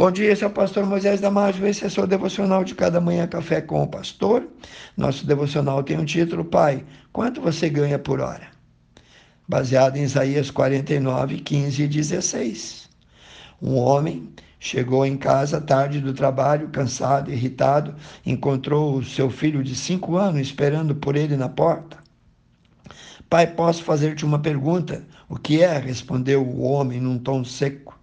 Bom dia, esse é o pastor Moisés Damásio, esse é o seu devocional de cada manhã, Café com o Pastor. Nosso devocional tem um título, Pai, quanto você ganha por hora? Baseado em Isaías 49, 15 e 16. Um homem chegou em casa tarde do trabalho, cansado, irritado, encontrou o seu filho de cinco anos esperando por ele na porta. Pai, posso fazer-te uma pergunta? O que é? respondeu o homem num tom seco.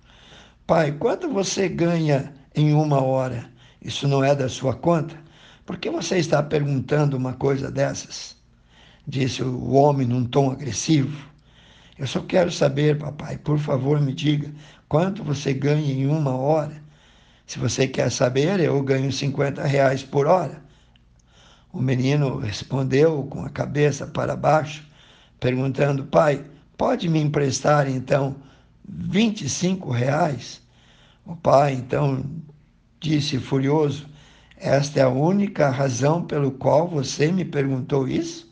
Pai, quanto você ganha em uma hora? Isso não é da sua conta? Por que você está perguntando uma coisa dessas? Disse o homem num tom agressivo. Eu só quero saber, papai, por favor, me diga quanto você ganha em uma hora. Se você quer saber, eu ganho 50 reais por hora. O menino respondeu com a cabeça para baixo, perguntando: Pai, pode me emprestar então 25 reais? O pai então disse furioso: Esta é a única razão pelo qual você me perguntou isso?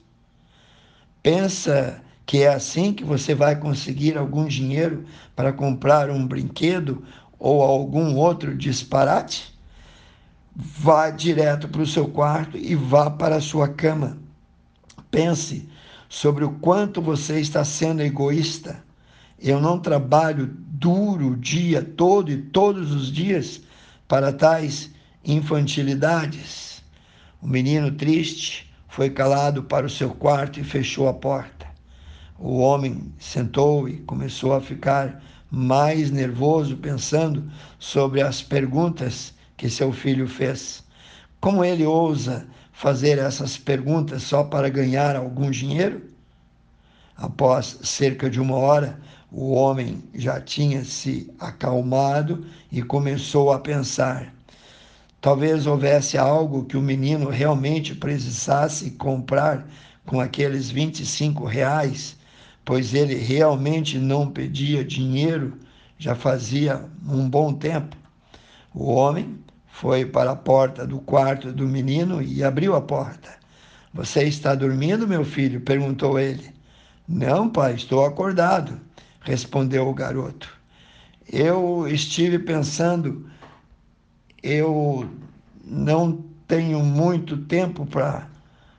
Pensa que é assim que você vai conseguir algum dinheiro para comprar um brinquedo ou algum outro disparate? Vá direto para o seu quarto e vá para a sua cama. Pense sobre o quanto você está sendo egoísta eu não trabalho duro o dia todo e todos os dias para tais infantilidades. O menino triste foi calado para o seu quarto e fechou a porta. O homem sentou e começou a ficar mais nervoso, pensando sobre as perguntas que seu filho fez. Como ele ousa fazer essas perguntas só para ganhar algum dinheiro? Após cerca de uma hora, o homem já tinha se acalmado e começou a pensar. Talvez houvesse algo que o menino realmente precisasse comprar com aqueles 25 reais, pois ele realmente não pedia dinheiro já fazia um bom tempo. O homem foi para a porta do quarto do menino e abriu a porta. Você está dormindo, meu filho? perguntou ele. Não, pai, estou acordado, respondeu o garoto. Eu estive pensando, eu não tenho muito tempo para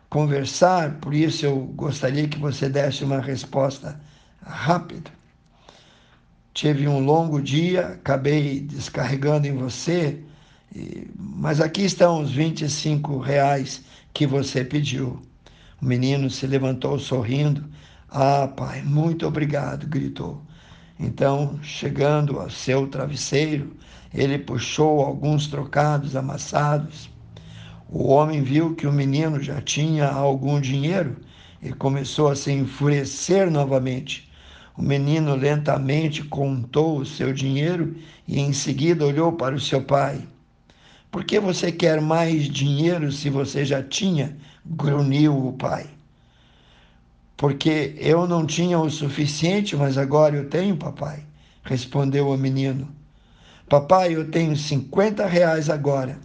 conversar, por isso eu gostaria que você desse uma resposta rápida. Tive um longo dia, acabei descarregando em você, mas aqui estão os 25 reais que você pediu. O menino se levantou sorrindo ah, pai, muito obrigado, gritou. Então, chegando ao seu travesseiro, ele puxou alguns trocados amassados. O homem viu que o menino já tinha algum dinheiro e começou a se enfurecer novamente. O menino lentamente contou o seu dinheiro e em seguida olhou para o seu pai. Por que você quer mais dinheiro se você já tinha? grunhiu o pai porque eu não tinha o suficiente, mas agora eu tenho, papai, respondeu o menino. Papai, eu tenho 50 reais agora.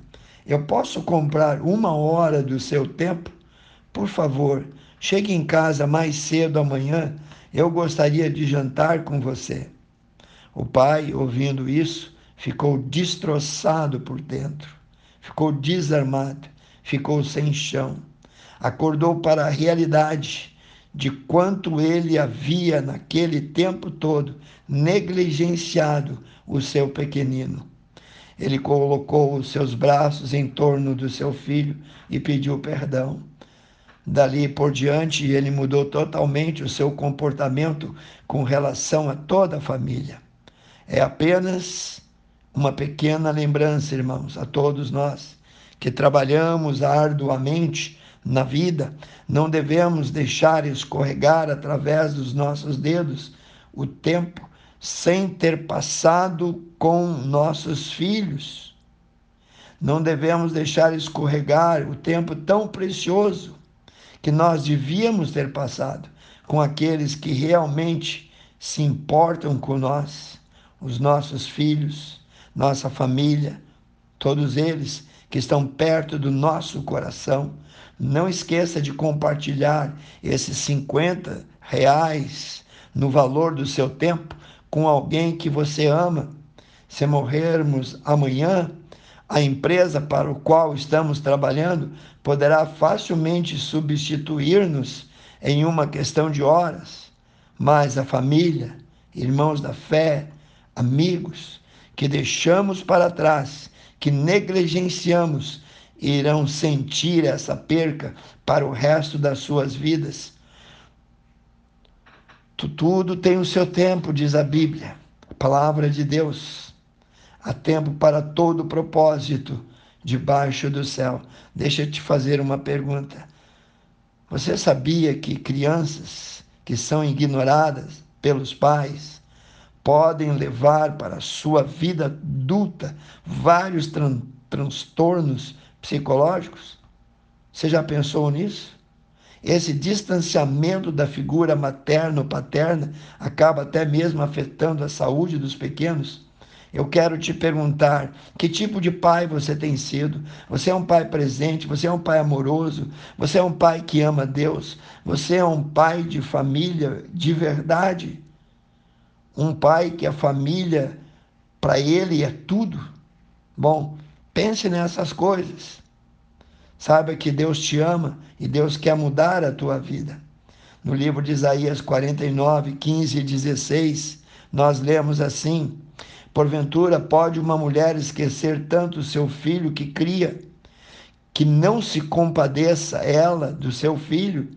Eu posso comprar uma hora do seu tempo? Por favor, chegue em casa mais cedo amanhã. Eu gostaria de jantar com você. O pai, ouvindo isso, ficou destroçado por dentro, ficou desarmado, ficou sem chão. Acordou para a realidade de quanto ele havia, naquele tempo todo, negligenciado o seu pequenino. Ele colocou os seus braços em torno do seu filho e pediu perdão. Dali por diante, ele mudou totalmente o seu comportamento com relação a toda a família. É apenas uma pequena lembrança, irmãos, a todos nós que trabalhamos arduamente na vida, não devemos deixar escorregar através dos nossos dedos o tempo sem ter passado com nossos filhos. Não devemos deixar escorregar o tempo tão precioso que nós devíamos ter passado com aqueles que realmente se importam com nós, os nossos filhos, nossa família, todos eles que estão perto do nosso coração. Não esqueça de compartilhar esses 50 reais no valor do seu tempo com alguém que você ama. Se morrermos amanhã, a empresa para o qual estamos trabalhando poderá facilmente substituir-nos em uma questão de horas, mas a família, irmãos da fé, amigos que deixamos para trás, que negligenciamos, irão sentir essa perca para o resto das suas vidas. Tudo tem o seu tempo, diz a Bíblia, a palavra de Deus. Há tempo para todo propósito debaixo do céu. Deixa eu te fazer uma pergunta. Você sabia que crianças que são ignoradas pelos pais podem levar para a sua vida adulta vários tran transtornos psicológicos? Você já pensou nisso? Esse distanciamento da figura materno paterna acaba até mesmo afetando a saúde dos pequenos. Eu quero te perguntar: que tipo de pai você tem sido? Você é um pai presente? Você é um pai amoroso? Você é um pai que ama Deus? Você é um pai de família de verdade? Um pai que a família, para ele, é tudo? Bom, pense nessas coisas. Saiba que Deus te ama e Deus quer mudar a tua vida. No livro de Isaías 49, 15 e 16, nós lemos assim. Porventura, pode uma mulher esquecer tanto seu filho que cria, que não se compadeça ela do seu filho,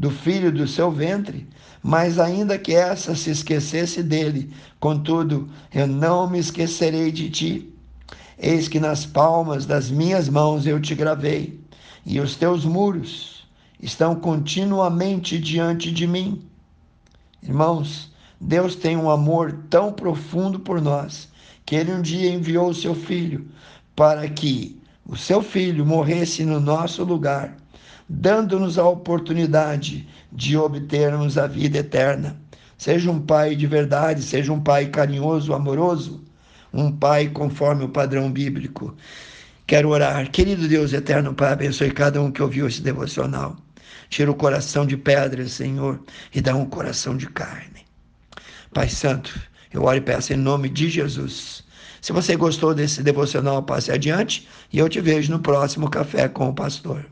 do filho do seu ventre? Mas ainda que essa se esquecesse dele, contudo, eu não me esquecerei de ti. Eis que nas palmas das minhas mãos eu te gravei, e os teus muros estão continuamente diante de mim. Irmãos, Deus tem um amor tão profundo por nós que ele um dia enviou o seu filho para que o seu filho morresse no nosso lugar, dando-nos a oportunidade de obtermos a vida eterna. Seja um pai de verdade, seja um pai carinhoso, amoroso, um pai conforme o padrão bíblico. Quero orar. Querido Deus eterno, Pai, abençoe cada um que ouviu esse devocional. Tira o coração de pedra, Senhor, e dá um coração de carne. Pai Santo, eu oro e peço em nome de Jesus. Se você gostou desse devocional, passe adiante e eu te vejo no próximo Café com o Pastor.